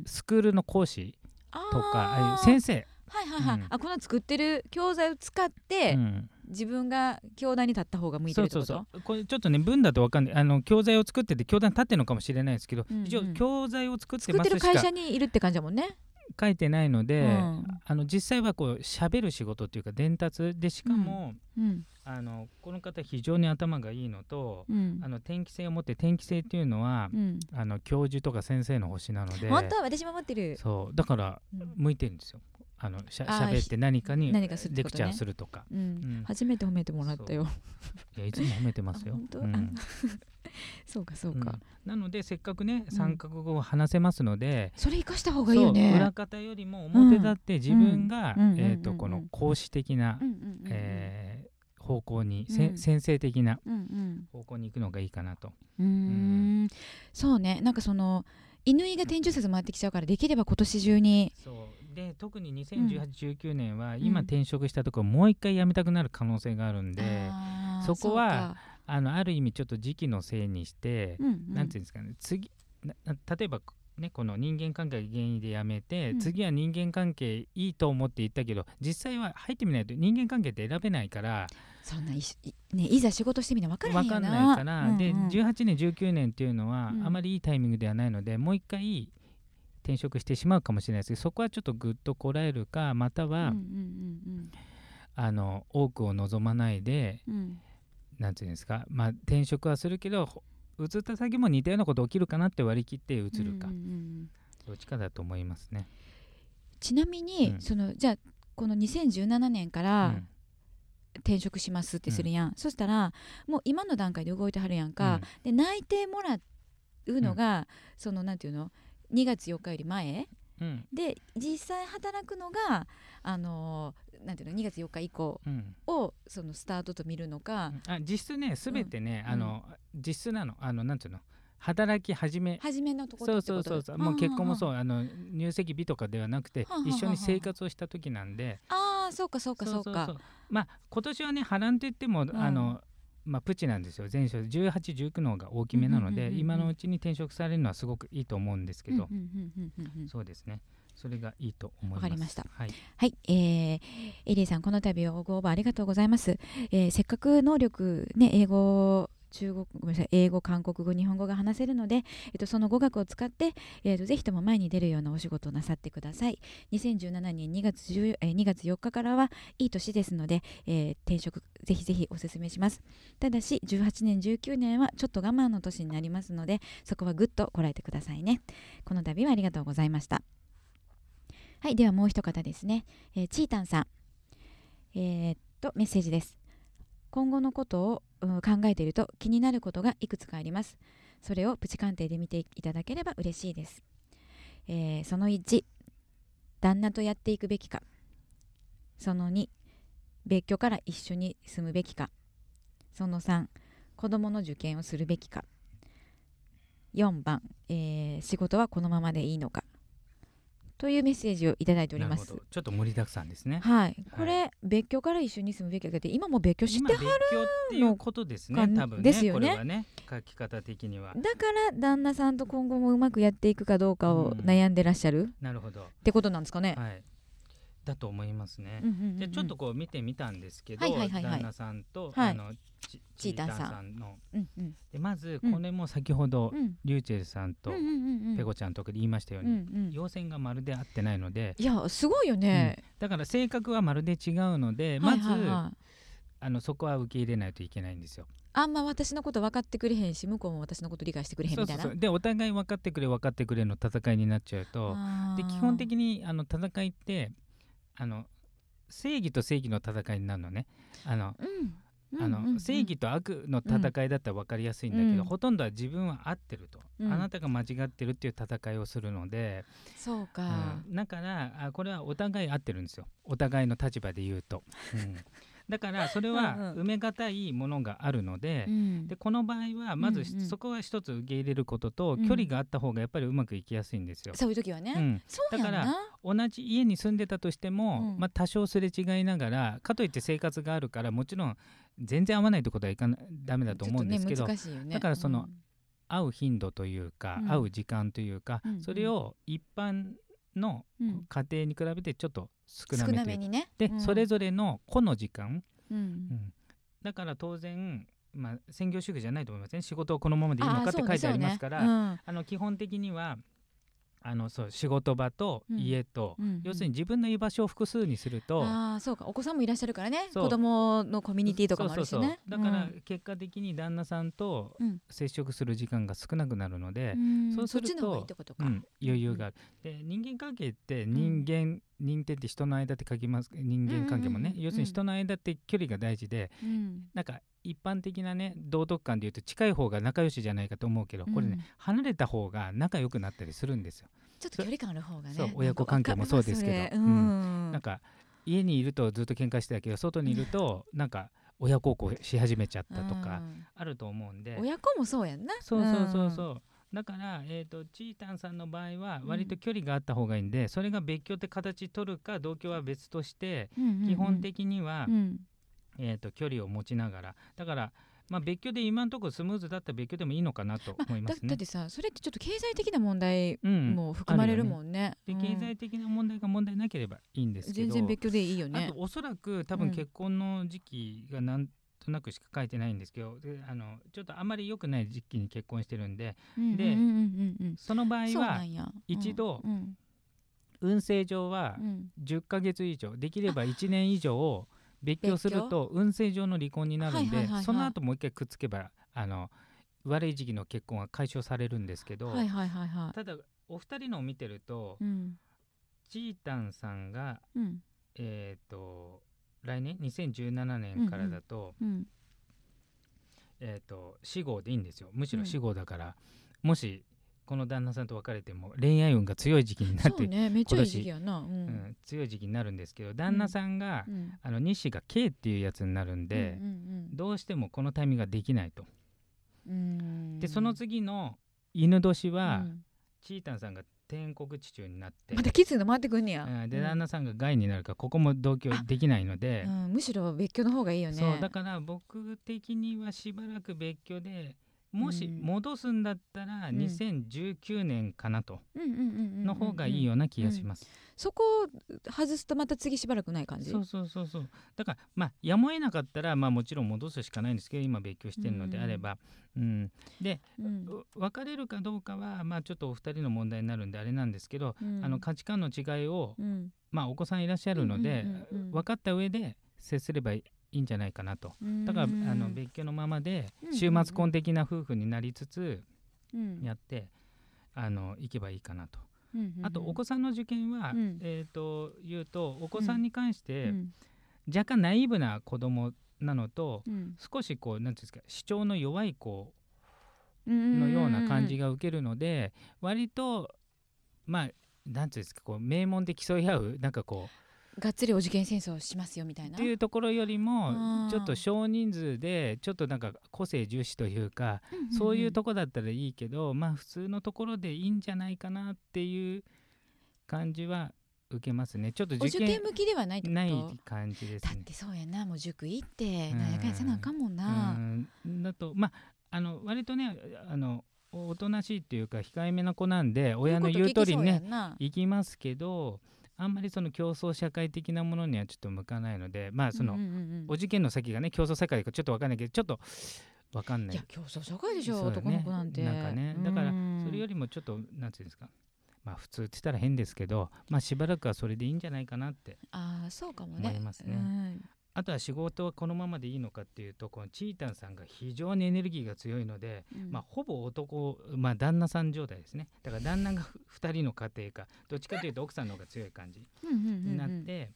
ん。
スクールの講師
あ
とか先生、
はいはいはい、
うん。
あこの作ってる教材を使って、
うん。
自分が教壇に立った方が向いてるってこと？
そうそうこれちょっとね文だと分かんない。あの教材を作ってて教壇立ってるのかもしれないですけど、
うんうん。
一応教材を作って
作ってる
ますしか
会社にいるって感じだもんね。
書いてないので、
うん。
あの実際はこう喋る仕事っていうか伝達でしかも、
うん
あのこの方非常に頭がいいのと、
うん。
あの転機性を持って転機性っていうのは、
うん、
あの教授とか先生の星なので
本当は私も持ってる。
そう。だから
うん。
向いてるんですよ。あのしゃ喋って何かにレクチャーするとか。
うん。
うん。
初めて褒めてもらったよ。
いやいつも褒めてますよ。
そうかそうか、
うん。なのでせっかくね
うん。
三カ国語を話せますので、
それ生かした方がいいよね。
裏方よりも表立って自分が、
うん。うん。
えー、
うん。うん
とこの講師的な、
うん。うん。うん。うん。
えー方向に、せ
うん。
先生的な方向に行くのがいいかなと。
うーん。そうね。なんかその犬居が天中説回ってきちゃうからできれば今年中に。
そう。で特に2018、19年は
ん。
今転職したところもう一回辞めたくなる可能性があるんで、そこはあのある意味ちょっと時期のせいにして、
うんうん。
なんていうんですかね次な例えばねこの人間関係が原因で辞めて、
うん。
次は人間関係いいと思って言ったけど実際は入ってみないと人間関係って選べないから
そんないねいざ仕事してみな分からへんよな。
分かんないから、で
うんうん。
18年19年っていうのは
うん。
あまりいいタイミングではないので、もう一回転職してしまうかもしれないですけどそこはちょっとぐっとこらえるかまたは、
うんうん
あの多くを望まないで
うん。うん
なんていうんですか、まあ、転職はするけどほ移った先も似たようなこと起きるかなって割り切って移るか、
うんうんうん
どっちかだと思いますね。
ちなみに、
うん。
そのじゃあこの2017年から
うん
転職しますってするやん、そしたらもう今の段階で動いてはるやんか、で内定もらうのが、そのなんていうの？2月4日より前？
うん。うん
で実際働くのがあのーなんていうの？2月4日以降
うん。
をそのスタートと見るのか、
あ実質ねすべてね、
うん。
あの実質なの。あのなんていうの？働き始め。
初めのとこ
そう
ろ
そうそうそう。もう結婚もそう。
う
あ。の入籍日とかではなくて一緒に生活をした時なんで。
ああそうかそうかそうか。
まあ今年はね波乱といっても、
ん。
あのまあプチなんですよ。前職1819の方が大きめなので、今のうちに転職されるのはすごくいいと思うんですけど、そうですね。それがいいと思います。
わかりました。
はい、
はい、えー、エリーさんこの度はご応募ありがとうございます、えーせっかく能力ね英語中国ごめんなさい英語韓国語日本語が話せるので、えっと、その語学を使って、えっと、ぜひとも前に出るようなお仕事をなさってください。2017年2月 ,10 え2月4日からはいい年ですので、えー転職ぜひぜひお勧めします。ただし18年19年はちょっと我慢の年になりますのでそこはぐっとこらえてくださいね。この度はありがとうございました。はいではもう一方ですね、えーチータンさん。えーっとメッセージです。今後のことを、考えていると気になることがいくつかあります。それをプチ鑑定で見ていただければ嬉しいです、えーその1旦那とやっていくべきか。その2別居から一緒に住むべきか。その3子供の受験をするべきか。4番、えー仕事はこのままでいいのか。というメッセージをいただいております。
ちょっと盛りだくさんですね。
はい、これ、別居から一緒に住むべきかって今も別居して
今
は
別居っていうことですね。多分ね
ですよね。
ね書き方的には。
だから旦那さんと今後もうまくやっていくかどうかを
うん。
悩んでらっしゃる
なるほど。
ってことなんですかね。
はいだと思いますね、ちょっとこう見てみたんですけど、旦那さんと、
はい。
あのチ
チータンさん
の。でまず
うん
これも先ほど、
うん。
リューチェルさんとペコちゃんとかで言いましたよう
うん
に、
うん。
要線がまるで合ってないので。
いやすごいよね。
だから性格はまるで違うので、まず、そこは受け入れないといけないんですよ。
あんま私のこと分かってくれへんし向こうも私のこと理解してくれへんみたいな。
でお互い分かってくれ分かってくれの戦いになっちゃうと。で基本的にあの戦いってあの正義と正義の戦いになるのね。あの正義と悪の戦いだったら分かりやすいんだけど、
うん。
ほとんどは自分は合ってると、
うん。
あなたが間違ってるっていう戦いをするので、
そうか。
うん。だからあこれはお互い合ってるんですよ。お互いの立場で言うと、うんだからそれは埋めがたいものがあるので,、
うん。
でこの場合はまず
うんうん。
そこは一つ受け入れることと、
うん。
距離があった方がやっぱりうまくいきやすいんですよ。
そういう時はね。
うん。だから
な。
同じ家に住んでたとしても、
うん。
まあ、多少すれ違いながらかといって生活があるからもちろん全然合わないってことはいかなダメだと思うんですけど、
ねね。
だからその
うん。
会う頻度というか、
うん。
会う時間というか、それを一般の
うん。
家庭に比べてちょっと少な
少
めという
なめにね。
で、
うん。
それぞれの個の時間、
うん。
うん。だから当然、まあ、専業主婦じゃないと思いますね仕事をこのままでいいのかって書いてありますから、
そうねそうね。
あの基本的にはあのそう仕事場と
うん。
家と、
うんうん。
要するに自分の居場所を複数にすると、
ああそうか。お子さんもいらっしゃるからね。子供のコミュニティとかもあるしね。
だから結果的に旦那さんと
うん。
接触する時間が少なくなるので、
うん。
そうすると
そっちの方がいいってことか、
うん、余裕がある、で人間関係って人間、人間って人の間って書きます人間関係もね、
うんうんうんうん。
要するに人の間って距離が大事で
うん。
なんか一般的なね道徳観でいうと近い方が仲良しじゃないかと思うけどこれね、
うん
離れた方が仲良くなったりするんですよ。
ちょっと距離感ある方がね
親子関係もそうですけど。
うん。
なんか家にいるとずっと喧嘩してたけど外にいるとなんか親孝行し始めちゃったとか
うん。
あると思うんで、
親子もそうやんな。
そうそうそうそう。だから、えー、とチータンさんの場合は割と距離があった方がいいんで、それが別居って形取るか同居は別として、
うんうんうん。
基本的には、
うん
えー、と距離を持ちながら。だから、まあ、別居で今のところスムーズだったら別居でもいいのかなと思いますね。
だだってさそれってちょっと経済的な問題
うん、
も含まれるもんね,、
で
うん。
経済的な問題が問題なければいいんですけど
全然別居でいいよね。
あとおそらく多
うん。
分結婚の時期がなんとなくしか書いてないんですけど、であのちょっとあまり良くない時期に結婚してるんででその場合は一度
うん
運勢上は
うん。
10ヶ月以上できれば1年以上別居すると運勢上の離婚になるんでその後もう一回くっつけばあの悪い時期の結婚は解消されるんですけど、
はいはいはいは
ただお二人のを見てると、
いうん。
チータンさんが
うん。
えっ、と来年？2017年からだと,、
うん。
えー、と死後でいいんですよ。むしろ死後だから、もしこの旦那さんと別れても恋愛運が強い時期になって、
ねめっちゃいい時期やな。うん。
うん強い時期になるんですけど旦那さんが、
うん。
あの西が K っていうやつになるんで、
うんうん
どうしてもこのタイミングができないと。
うんうん。
でその次の犬年は、
うん。
チータンさんが天国地中になって、
またきついの回ってくんねや。
うんで
うん。
旦那さんが害になるからここも同居できないので、
うんむしろ別居の方がいいよね。
そうだから僕的にはしばらく別居でもし
うん。
戻すんだったら
ん。
2019年かなと、の方がいいような気がします。
そこを外すとまた次しばらくない感じ？
そうそうそうそう。だからまあやむを得なかったらまあもちろん戻すしかないんですけど今別居してるのであれば、うん。で、
うん。
う別れるかどうかはまあちょっとお二人の問題になるんであれなんですけど、
うん。
あの価値観の違いを、
うん。
まあお子さんいらっしゃるので、分かった上で接すればいいんじゃないかなと。だから、
うん
あの別居のままで
うん。
週末婚的な夫婦になりつつ
うん。
やって、あの行けばいいかなと。あとお子さんの受験は、
うん。
えっ、と言うとお子さんに関して、
うん。
若干ナイーブな子供なのと、
うん。
少しこうなんていうんですか主張の弱い子
うん。
のような感じが受けるので、割とまあなんていうんですかこう名門で競い合うなんかこう
がっつりお受験戦争しますよみたいな？
っていうところより
あ
も
ー
ちょっと少人数でちょっとなんか個性重視というか、そういうとこだったらいいけどまあ普通のところでいいんじゃないかなっていう感じは受けますね。ちょっと
お
受験
向きではないってこと？
ない感じですね。
だってそうやな。もう塾行って
うん。
なんやかんやせなあかんもん
う
な、
ん。だとまああの割とねあのおとなしいっていうか控えめな子なんで親の言う通りね行きますけどあんまりその競争社会的なものにはちょっと向かないのでまあその、
うんうんうん
お受験の先がね競争社会かちょっと分かんないけどちょっと分かんない
いや競争社会でしょ、
ね。
男の子なんて。
なんかね。だから
うん。
それよりもちょっとなんていうんですか。まあ普通って言ったら変ですけどまあしばらくはそれでいいんじゃないかなって
ああそうかもね。
思いますね。
うん
あとは仕事はこのままでいいのかっていうとこのチータンさんが非常にエネルギーが強いので、
うん。
まあ、ほぼ男、まあ、旦那さん状態ですね。だから旦那が2人の家庭かどっちかというと奥さんの方が強い感じになって、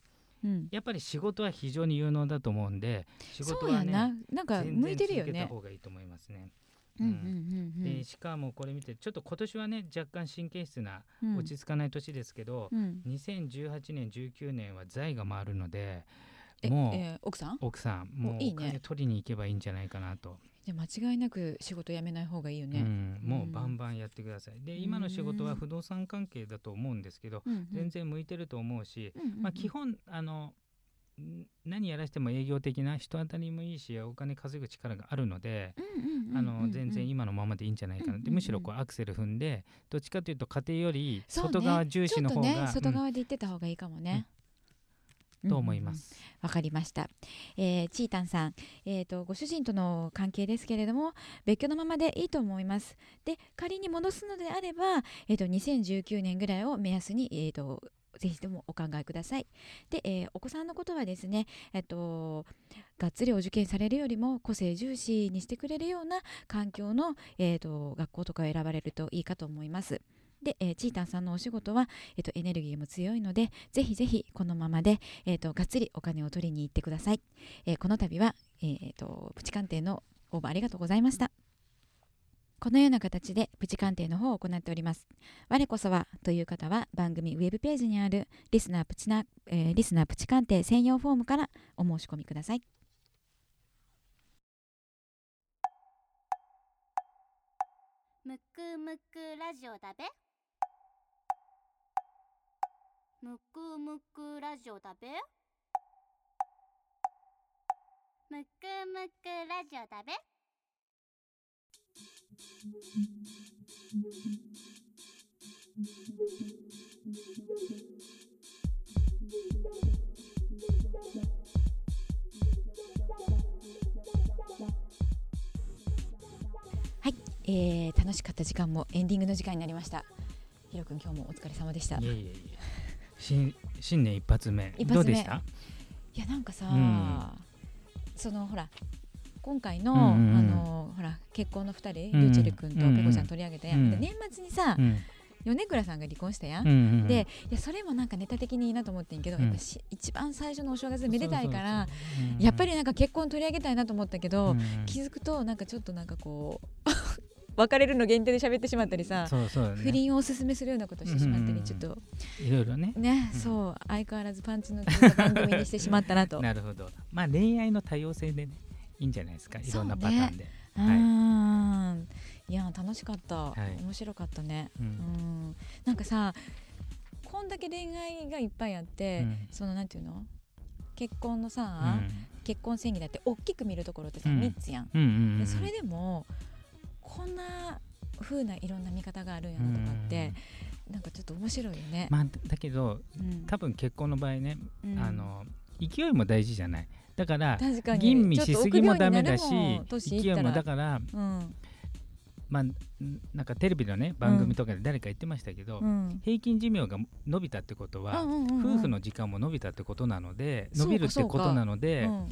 うん。
やっぱり仕事は非常に有能だと思うんで仕事
そうや
はね
な。なんか
全
向いてるよね。
方がいいと思いますね。でしかもこれ見てちょっと今年はね若干神経質な
うん。
落ち着かない年ですけど、
うん。
2018年19年は財が回るので
え
もう、
えー奥さん？
奥さんもう
いいね。
お金取りに行けばいいんじゃないかなと。
じゃあ間違いなく仕事辞めない方がいいよね、
うん、も
う
バンバンやってください。で今の仕事は不動産関係だと思うんですけど、
うん。うん。
全然向いてると思うし、
うんうんうん。
まあ、基本あのん何やらしても営業的な人当たりもいいしお金稼ぐ力があるので、全然今のままでいいんじゃないかな。って、
うんうんうん。
むしろこうアクセル踏んでどっちかというと家庭より外側重視の方が、
ね外
うん。
側で行ってた方がいいかもね、
と思います。
わかりました、えー、チータンさん、えー、とご主人との関係ですけれども別居のままでいいと思います。で仮に戻すのであれば、えー、と2019年ぐらいを目安に、えー、とぜひともお考えください。で、えーお子さんのことはですね、えっとがっつりお受験されるよりも個性重視にしてくれるような環境の、えー、と学校とかを選ばれるといいかと思います。で、えーチータンさんのお仕事は、えー、とエネルギーも強いのでぜひぜひこのままで、えー、とがっつりお金を取りに行ってください、えーこの度は、えー、とプチ鑑定の応募ありがとうございました。このような形でプチ鑑定の方を行っております。我こそはという方は番組ウェブページにあるリスナープチな、えーリスナープチ鑑定専用フォームからお申し込みください。
むくむくラジオだべ。むくむくラジオだべ？むくむくラジオだべ？
えー楽しかった時間もエンディングの時間になりました。ひろくん今日もお疲れ様でした。い
いえいえいえ新新年一発目。
一発目。
どうでした？
やなんかさ、
うん。
そのほら今回の,、
うんうんうん。
あのほら結婚の2人、
うん。
リュウチェル君とペコちゃん取り上げたやん、
うん。
で年末にさ、
うん。
米倉さんが離婚したやん、
うんうん
でいやそれもなんかネタ的にいいなと思ってんけど、
うん。
やっぱし一番最初のお正月でめでたいからやっぱりなんか結婚取り上げたいなと思ったけど、
うん。
気づくとなんかちょっとなんかこう別れるの限定で喋ってしまったりさ、
そうそうだね。
不倫をおすすめするようなことしてしまったり、
うん
ちょっと。
いろいろね。
ね、
うん。
そう。相変わらずパンチの効いた番組にしてしまったなと。
なるほど。まあ恋愛の多様性でねいいんじゃないですか。いろんなパターンで、
うーんい。や楽しかった、
はい。
面白かったね。
う
うん。んなんかさこんだけ恋愛がいっぱいあって、
うん。
そのなんていうの？結婚の
う
さ、
ん。
結婚宣言だって大きく見るところってさ、
うん。
3つやん。
うんうんうん。
でそれでもこんな風ないろんな見方があるんやなとかって、なんかちょっと面白いよね。
まあだけど
うん。
多分結婚の場合ね、
うん。
あの勢いも大事じゃない。だから吟味しすぎもダメだし勢いもだから
うん。
まあんなんかテレビのね番組とかで誰か言ってましたけど、
うん。
平均寿命が伸びたってことは、
うんうんうんうん。
夫婦の時間も伸びたってことなので伸びるってことなので、
うん。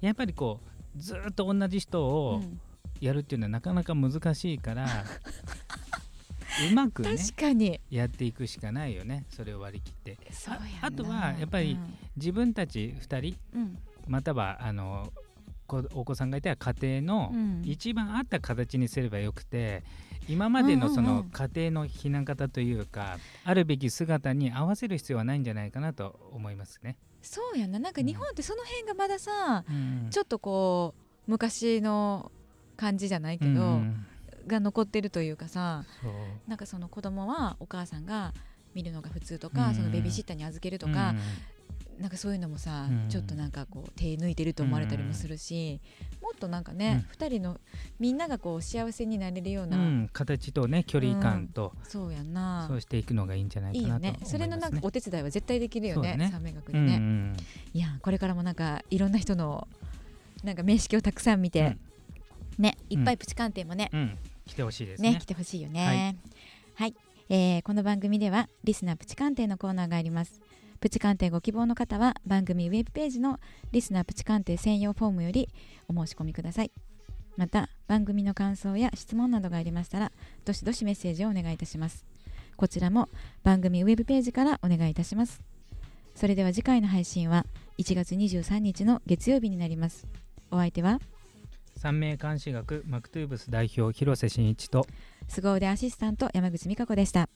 やっぱりこうずーっと同じ人を
うん
やるっていうのはなかなか難しいから、うまくね
確かに。
やっていくしかないよねそれを割り切って。あとはやっぱり自分たち2人
うん。うん
またはあのこお子さんがいたら家庭の
うん。
一番合った形にすればよくて今までのそ
うんうんうん。
の家庭の避難方というかあるべき姿に合わせる必要はないんじゃないかなと思いますね。
そうやんな。なんか日本ってその辺がまださ、
うん。
ちょっとこう昔の感じじゃないけど、
うん
が残ってるというかさなんかその子供はお母さんが見るのが普通とか、
うん。
そのベビーシッターに預けるとか、なんかそういうのもさ、
うん。
ちょっとなんかこう手抜いてると思われたりもするし、もっとなんかね、二人のみんながこう幸せになれるような、
うん。うん形とね距離感と、
そうやんな。
そうしていくのがいいんじゃないかなとね。
ね。それのなんかお手伝いは絶対できるよね
ね。
三名学
うん
にね、
うん。
いやこれからもなんかいろんな人のなんか名式をたくさん見て、ねいっぱいプチ鑑定もね、
うん。うん来てほしいですね。
ね来てほしいよね。はい、えーこの番組ではリスナープチ鑑定のコーナーがあります。プチ鑑定ご希望の方は番組ウェブページのリスナープチ鑑定専用フォームよりお申し込みください。また番組の感想や質問などがありましたらどしどしメッセージをお願いいたします。こちらも番組ウェブページからお願いいたします。それでは次回の配信は1月23日の月曜日になります。お相手は
三名監視学マクトゥーブス代表広瀬真一と
凄腕アシスタント山口美香子でした。